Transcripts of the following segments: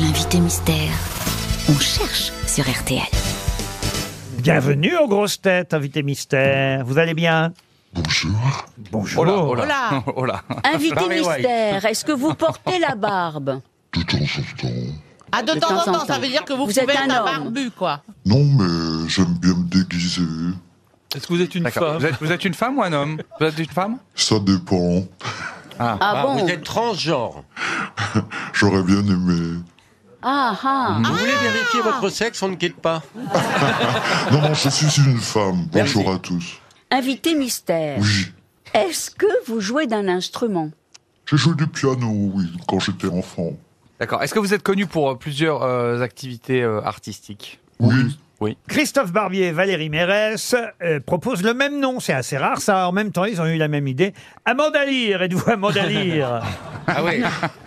l'invité mystère On cherche sur RTL. Bienvenue aux grosses têtes, invité mystère. Vous allez bien? Bonjour. Bonjour. Oh là, oh là. Invité mystère, est-ce que vous portez la barbe? De temps en temps. Ah, de, De temps en temps en temps, ça veut dire que vous, Vous pouvez êtes être un homme. barbu, quoi. Non, mais j'aime bien me déguiser. Est-ce que vous êtes une femme? Vous êtes, vous êtes une femme ou un homme? Vous êtes une femme? Ça dépend. Ah, bon? Vous êtes transgenre. J'aurais bien aimé. Ah ah Vous voulez vérifier votre sexe On ne quitte pas. Non, non, je suis une femme. Merci. Bonjour à tous. Invité mystère, Oui. est-ce que vous jouez d'un instrument? J'ai joué du piano, oui, quand j'étais enfant. D'accord. Est-ce que vous êtes connu pour euh, plusieurs euh, activités euh, artistiques? Oui. Christophe Barbier et Valérie Mérès euh, proposent le même nom. C'est assez rare, ça. En même temps, ils ont eu la même idée. Amanda Lear. Êtes-vous Amanda Lear? Ah oui.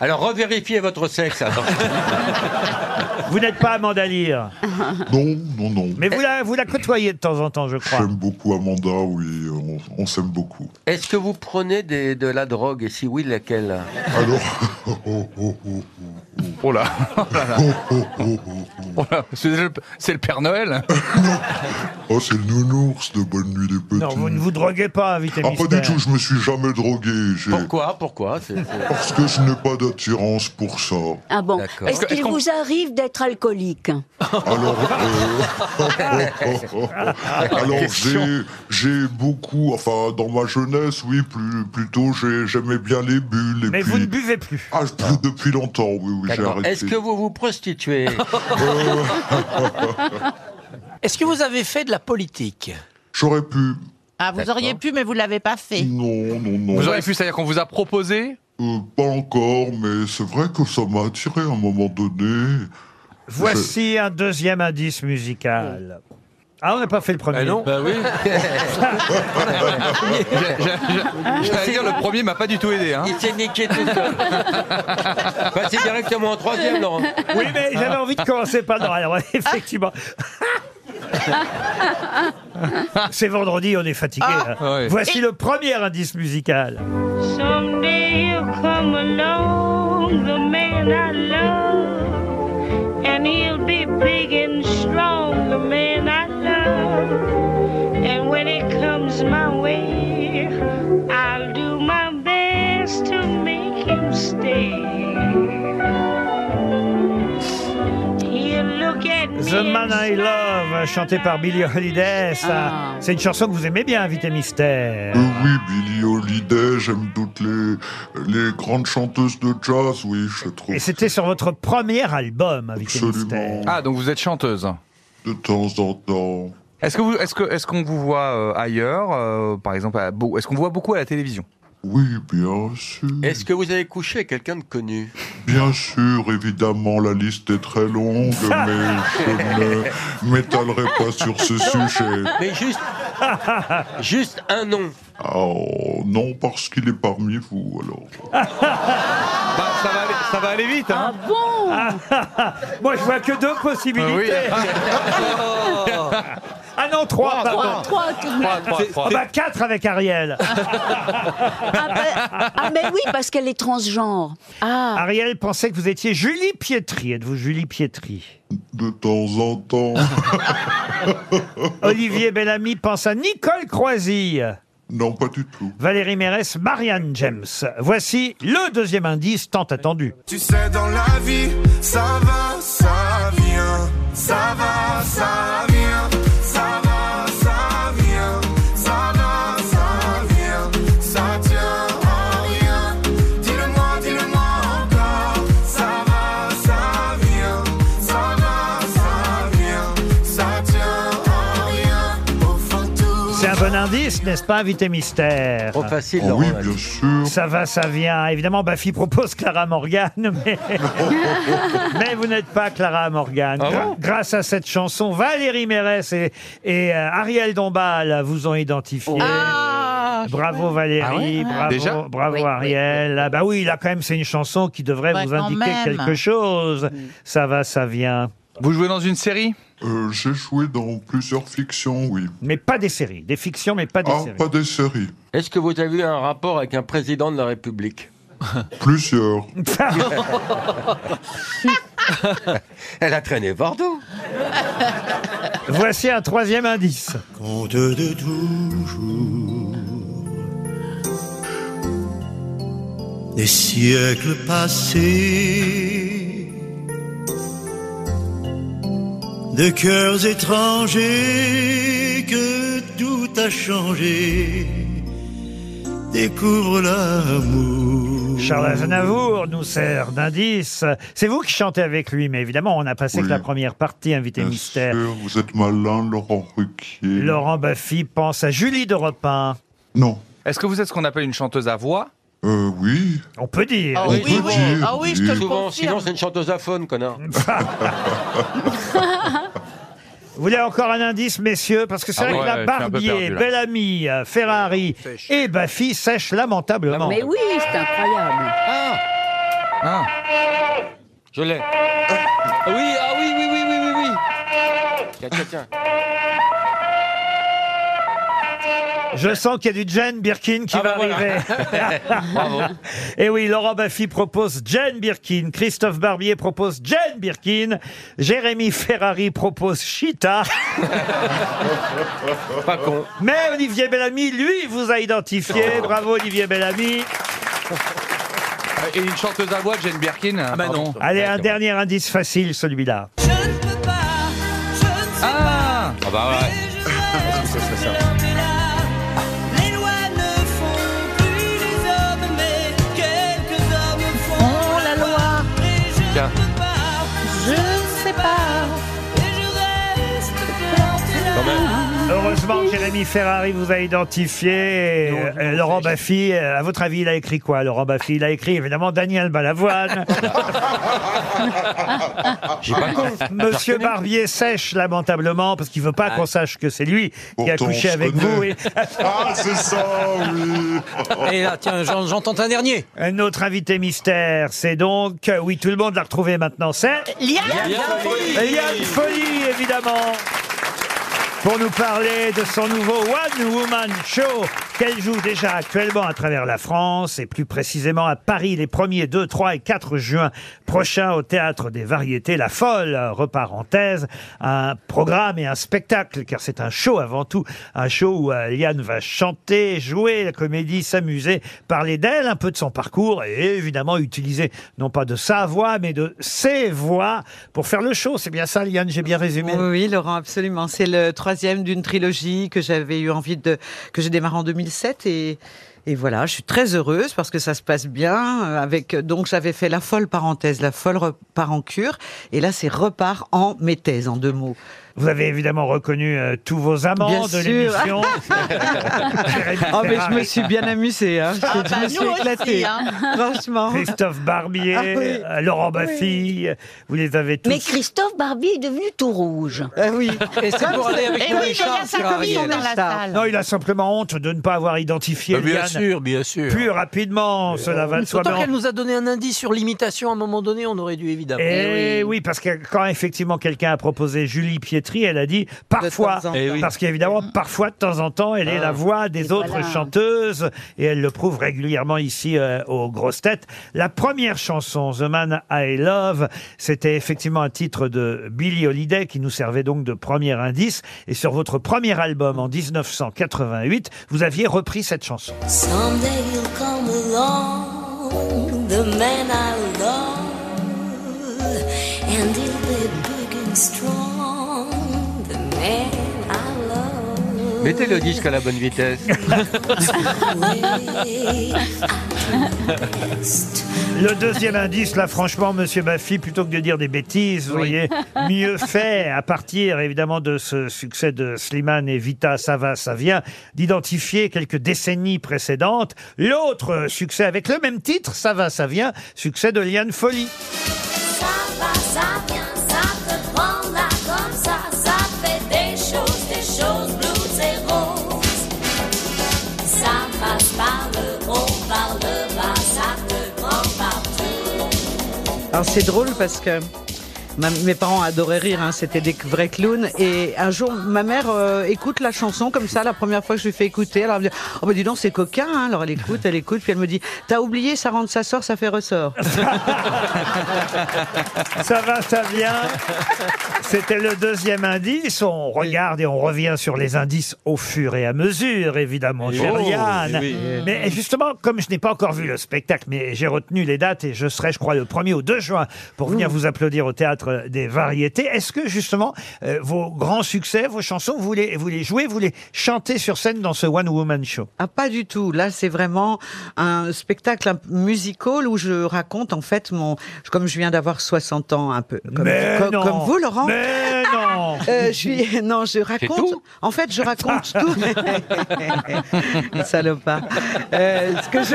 Alors revérifiez votre sexe. alors. Vous n'êtes pas Amanda Lear. Non, non, non. Mais vous la, vous la côtoyez de temps en temps, je crois. J'aime beaucoup Amanda, oui, on, on s'aime beaucoup. Est-ce que vous prenez des- de la drogue Et si oui, laquelle? Alors, oh, oh, oh, oh, Oh là, oh, oh, oh, oh. oh là, c'est le, c'est le Père Noël Oh, c'est le nounours de Bonne Nuit des Petits. Non, vous ne vous droguez pas, invité Ah, pas mystère. du tout, je me suis jamais drogué. J'ai- Pourquoi Pourquoi C'est- c'est- Parce que je n'ai pas d'attirance pour ça. Ah bon D'accord. Est-ce Est-ce qu'il qu'on- vous arrive d'être alcoolique Alors, euh, alors j'ai, j'ai beaucoup, enfin, dans ma jeunesse, oui, plus, plutôt, j'ai, j'aimais bien les bulles. Et Mais puis, vous ne buvez plus. Ah, plus depuis longtemps, oui, oui, j'ai D'accord. arrêté. Est-ce que vous vous prostituez Est-ce que vous avez fait de la politique? J'aurais pu. Ah, vous auriez pu, mais vous l'avez pas fait. Non, non, non. Vous auriez pu, c'est-à-dire qu'on vous a proposé? Euh, pas encore, mais c'est vrai que ça m'a attiré à un moment donné. Voici un deuxième indice musical. Ah, on n'a pas fait le premier. Bah oui. J'ai- j'ai- j'ai- J'allais dire, le premier m'a pas du tout aidé. Hein. Il s'est niqué tout seul. Passez directement en troisième, Laurent. Oui, mais j'avais envie de commencer par non. Alors, effectivement. C'est vendredi, on est fatigué. hein. ouais. Voici le premier indice musical. Someday he'll come along, the man I love, and he'll be big and strong, the man. And when it comes my way, I'll do my best to make him stay. He'll look at me The Man I Love, chanté par Billie Holiday. Ça, Ah. C'est une chanson que vous aimez bien, Invité Mystère. Euh, oui, Billie Holiday, j'aime toutes les, les grandes chanteuses de jazz, oui, je trouve. Et c'était sur votre premier album, Invité Absolument. Mystère. Ah, donc vous êtes chanteuse. De temps en temps. Est-ce que vous, est-ce que, est-ce qu'on vous voit euh, ailleurs, euh, par exemple, est-ce qu'on vous voit beaucoup à la télévision? Oui, bien sûr. Est-ce que vous avez couché avec quelqu'un de connu? Bien sûr, évidemment, la liste est très longue, mais je ne m'étalerai pas sur ce sujet. Mais juste, juste un nom. Oh, non, parce qu'il est parmi vous, alors. Bah, ça va aller, ça va aller vite. Hein. Moi, je vois que deux possibilités. Ah non, trois, pardon. Trois tout de même. Trois, trois, trois. Ah bah quatre avec Ariel. Ah, ben- ah, mais oui, parce qu'elle est transgenre. Ah, Ariel pensait que vous étiez Julie Pietri. Êtes-vous Julie Pietri? De temps en temps. Olivier Bellamy pense à Nicole Croisille. Non, pas du tout. Valérie Mérès, Marianne James. Voici le deuxième indice tant attendu. Tu sais, dans la vie, ça va, ça vient. Ça va, ça vient. Indice, n'est-ce pas, invité mystère? Trop facile, Oh, oui, bien sûr. Ça va, ça vient. Évidemment, Baffy propose Clara Morgan, mais, mais vous n'êtes pas Clara Morgan. Ah Gra- grâce à cette chanson, Valérie Mérès et, et, euh, Ariel Dombal vous ont identifié. Ah, Bravo Valérie, Ah ouais? Bravo, Déjà? bravo Oui, oui, Ariel. Ah bah oui, là quand même c'est une chanson qui devrait Ouais, vous quand indiquer même. quelque chose. Ça va, ça vient. Vous jouez dans une série? Euh, J'ai joué dans plusieurs fictions, oui. Mais pas des séries, des fictions, mais pas des Ah, séries. pas des séries. Est-ce que vous avez eu un rapport avec un président de la République? Plusieurs. Elle a traîné partout. Voici un troisième indice. Conte de toujours. Des siècles passés. De cœurs étrangers que tout a changé. Découvre l'amour. Charles Aznavour nous sert d'indice. C'est vous qui chantez avec lui, mais évidemment, on a passé que la première partie, invité Bien mystère. sûr, vous êtes malin, Laurent Ruquier. Laurent Baffy pense à Julie de Repin. Non. Est-ce que vous êtes ce qu'on appelle une chanteuse à voix? Euh, oui. On peut dire. Ah On oui, peut oui, oui. dire, Ah oui, je te le Souvent, confirme. sinon c'est une chanteuse à faune, connard. Vous voulez encore un indice, messieurs Parce que c'est Ah vrai ouais, que la je suis un peu Barbier, perdu, là. Bellamy, euh, Ferrari et Baffy sèchent lamentablement. Mais oui, c'est incroyable. Ah, Je l'ai. Ah oui, ah oui, oui, oui, oui, oui, oui. Tiens, tiens, tiens. Je sens qu'il y a du Jane Birkin qui Ah va bah voilà. arriver. Bravo. Et oui, Laurent Baffy propose Jane Birkin, Christophe Barbier propose Jane Birkin, Jérémy Ferrari propose Chita, Pas con. mais Olivier Bellamy, lui, vous a identifié. Bravo Olivier Bellamy. Et une chanteuse à voix, Jane Birkin Ah bah non. Allez, un dernier indice facile, celui-là. Ah Ah bah ouais. Tiens. Heureusement que Jérémy Ferrari vous a identifié. Et, euh, Laurent Baffy, euh, à votre avis, il a écrit quoi, Laurent Baffy? Il a écrit évidemment Daniel Balavoine. J'ai pas con. Monsieur Barbier sèche lamentablement parce qu'il veut pas qu'on sache que c'est lui qui a Pourtant, on couché se avec connaît. vous. Et Ah, c'est ça, oui. Et là, tiens, j'en- j'entends un dernier. un autre invité mystère, c'est donc, euh, oui, tout le monde l'a retrouvé maintenant, c'est Liane Yann Folly, évidemment. Pour nous parler de son nouveau One Woman Show qu'elle joue déjà actuellement à travers la France et plus précisément à Paris les 1er, 2, 3 et 4 juin prochains au Théâtre des Variétés. La Folle, euh, reparenthèse, un programme et un spectacle car c'est un show avant tout, un show où euh, Liane va chanter, jouer la comédie, s'amuser, parler d'elle, un peu de son parcours et évidemment utiliser non pas de sa voix mais de ses voix pour faire le show. C'est bien ça Liane, j'ai bien résumé? Oui, Laurent, absolument. C'est le troisième d'une trilogie que j'avais eu envie de, que j'ai démarré en 2007 et, et voilà, je suis très heureuse parce que ça se passe bien euh, avec, donc j'avais fait la folle parenthèse, la folle repart en cure et là c'est repart en méthèse en deux mots. Vous avez évidemment reconnu euh, tous vos amants Bien de l'émission. Oh, mais je me suis bien amusée, hein. Je, Ah je bah, me nous suis aussi, éclatée. hein. Franchement. Christophe Barbier, Ah oui. euh, Laurent Baffy, vous les avez tous. Mais Christophe Barbie est devenu tout rouge. Ah oui. Et c'est pour aller avec Et mon oui, mais il y Richard a sa sur copine Ariel. dans la salle. Non, il a simplement honte de ne pas avoir identifié Bah, bien Liane sûr, bien sûr. plus rapidement. Cela va de soi. On- qu'elle nous a donné un indice sur l'imitation à un moment donné, on aurait dû évidemment. Eh oui. parce que quand effectivement quelqu'un a proposé Julie Pietri, elle a dit parfois, temps en Eh oui. parce qu'évidemment parfois de temps en temps, elle est la voix des autres voilà. chanteuses et elle le prouve régulièrement ici euh, aux grosses têtes. La première chanson, The Man I Love, c'était effectivement un titre de Billie Holiday qui nous servait donc de premier indice. Et sur votre premier album en 1988, vous aviez repris cette chanson. Someday you'll come along, the man I love, and he'll be big and strong, the man. Mettez le disque à la bonne vitesse. Le deuxième indice, là, franchement, Monsieur Baffy, plutôt que de dire des bêtises, vous voyez, mieux fait, à partir évidemment de ce succès de Slimane et Vita, ça va, ça vient, d'identifier quelques décennies précédentes l'autre succès avec le même titre, ça va, ça vient, succès de Liane Folly. Ça va, ça vient, Alors c'est drôle parce que Ma- mes parents adoraient rire, hein, c'était des vrais clowns. Et un jour, ma mère euh, écoute la chanson comme ça, la première fois que je lui fais écouter. Alors elle me dit, oh bah dis donc, c'est coquin. hein. Alors elle écoute, elle écoute, puis elle me dit, t'as oublié, ça rentre, ça sort, ça fait ressort. Ça va, ça vient. C'était le deuxième indice. On regarde et on revient sur les indices au fur et à mesure, évidemment, cher Oh, Yann. oui. Mais justement, comme je n'ai pas encore vu le spectacle, mais j'ai retenu les dates et je serai, je crois, le 1er au 2 juin pour venir vous applaudir au Théâtre des Variétés. Est-ce que, justement, euh, vos grands succès, vos chansons, vous les, vous les jouez, vous les chantez sur scène dans ce One Woman Show? Ah, pas du tout. Là, c'est vraiment un spectacle musical où je raconte, en fait, mon, comme je viens d'avoir 60 ans, un peu. Comme, Mais comme- non. comme vous, Laurent. Mais non Euh, je suis, non, je raconte. tout En fait, je raconte tout. Salopard. Euh, ce que je...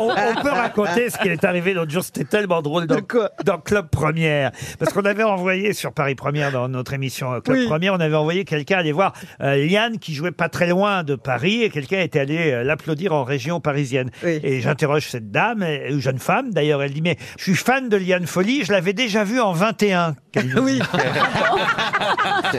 on, on peut raconter ce qui est arrivé l'autre jour. C'était tellement drôle dans, dans Club Première. Parce qu'on avait envoyé sur Paris Première, dans notre émission euh, Club Oui. Première, on avait envoyé quelqu'un aller voir euh, Liane qui jouait pas très loin de Paris et quelqu'un était allé euh, l'applaudir en région parisienne. Et j'interroge cette dame, euh, jeune femme d'ailleurs, elle dit Mais je suis fan de Liane Folly, je l'avais déjà vue en 21. Oui.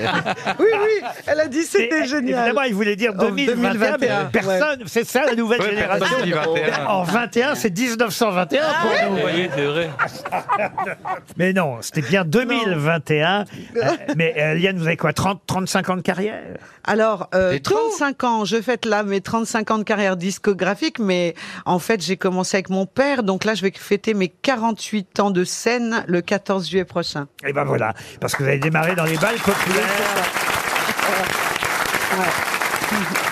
oui, oui, elle a dit c'était génial. Évidemment, il voulait dire En 2021, mais 2021, personne, c'est ça la nouvelle Ouais, génération. personne dit 21. En 21, c'est 1921 Ah pour nous. Oui, c'est vrai. Mais non, c'était bien 2021. Euh, mais euh, Liane, vous avez quoi 30, 35 ans de carrière? Alors, euh, C'est tout 35 ans, je fête là mes 35 ans de carrière discographique, mais en fait, j'ai commencé avec mon père, donc là, je vais fêter mes 48 ans de scène le 14 juillet prochain. Et ben voilà, parce que vous avez démarré dans les balles populaires.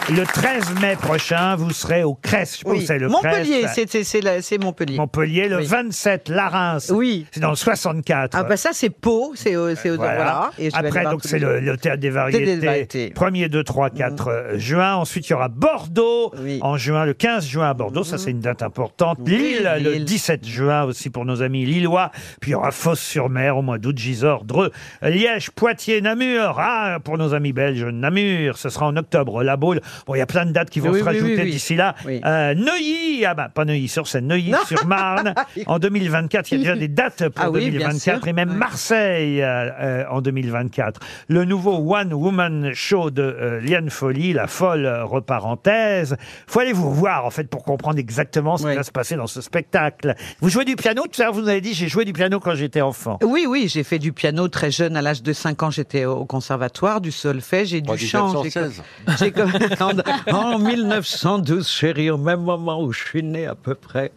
Le 13 mai prochain, vous serez au Crest. Je Oui. c'est le Montpellier, Crest. c'est- c'est c'est la- c'est Montpellier. Montpellier, le Oui. 27, la Reims. Oui. C'est dans le 64. Ah bah ça c'est Pau, c'est au- c'est au- Voilà. voilà. Et je vais aller Après, voir donc, tous c'est les- le, le théâtre des variétés. Théâtre des variétés. 1er, 2, 3, 4 euh, juin. Ensuite, il y aura Bordeaux en juin, le 15 juin à Bordeaux. Ça, c'est une date importante. Lille, le Lille. 17 juin aussi pour nos amis lillois. Puis il y aura Fos-sur-Mer au mois d'août, Gisors, Dreux, Liège, Poitiers, Namur. Ah, pour nos amis belges, Namur. Ce sera en octobre. La Baule. Bon, il y a plein de dates qui vont Oui, se oui, rajouter oui. d'ici là. Oui. Euh, Neuilly, ah bah, pas Neuilly-sur-Seine, Neuilly-sur-Marne. en 2024, il y a déjà des dates pour Ah oui, bien 2024 sûr. et même Marseille euh, euh, en 2024. Le nouveau One Woman Show de euh, Liane Folly, la folle euh, reparenthèse. Faut aller vous voir en fait pour comprendre exactement ce qui va se passer dans ce spectacle. Vous jouez du piano, tout à l'heure vous nous avez dit j'ai joué du piano quand j'étais enfant. Oui, oui, j'ai fait du piano très jeune. À l'âge de 5 ans, j'étais au conservatoire, du solfège et du chant. J'ai 1916. J'ai comme- en, en 1912, chérie, au même moment où je suis né à peu près.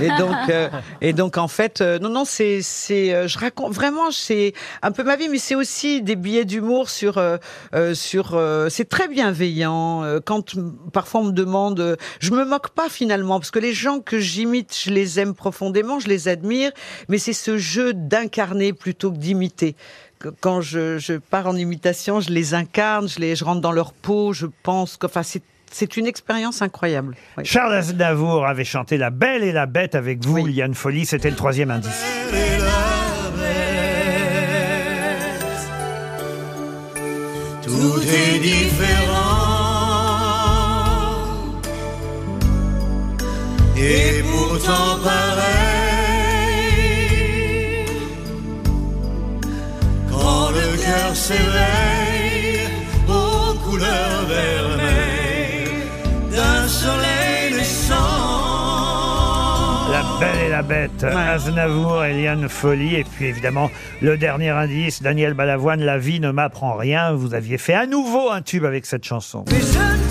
Et donc, euh, et donc en fait, euh, non, non, c'est, c'est, euh, je raconte vraiment, c'est un peu ma vie, mais c'est aussi des billets d'humour sur, euh, euh, sur, c'est très bienveillant. Quand parfois on me demande, je me moque pas finalement, parce que les gens que j'imite, je les aime profondément, je les admire, mais c'est ce jeu d'incarner plutôt que d'imiter quand je, je pars en imitation, je les incarne, je, les, je rentre dans leur peau, je pense que, enfin, c'est, c'est une expérience incroyable. Oui. Charles Aznavour avait chanté La Belle et la Bête avec vous, Liane Folly, c'était le troisième indice. Tout est différent. Et pourtant pareil. S'éveille aux couleurs vermeilles d'un soleil naissant. La Belle et la Bête, Aznavour et Liane Folly. Et puis évidemment, le dernier indice, Daniel Balavoine, La vie ne m'apprend rien. Vous aviez fait à nouveau un tube avec cette chanson. Mais je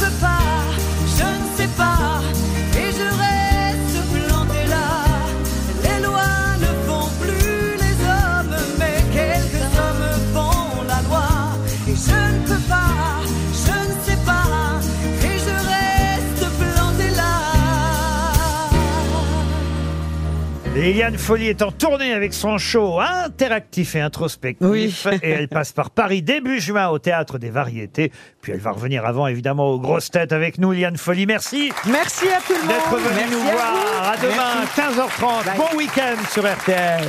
Liliane Folly est en tournée avec son show interactif et introspectif. Et elle passe par Paris début juin au Théâtre des Variétés. Puis elle va revenir avant, évidemment, aux grosses têtes avec nous. Liliane Folly, merci Merci à tout le monde. d'être Merci nous à voir. vous. À demain, Merci. 15h30. Bon week-end sur RTL.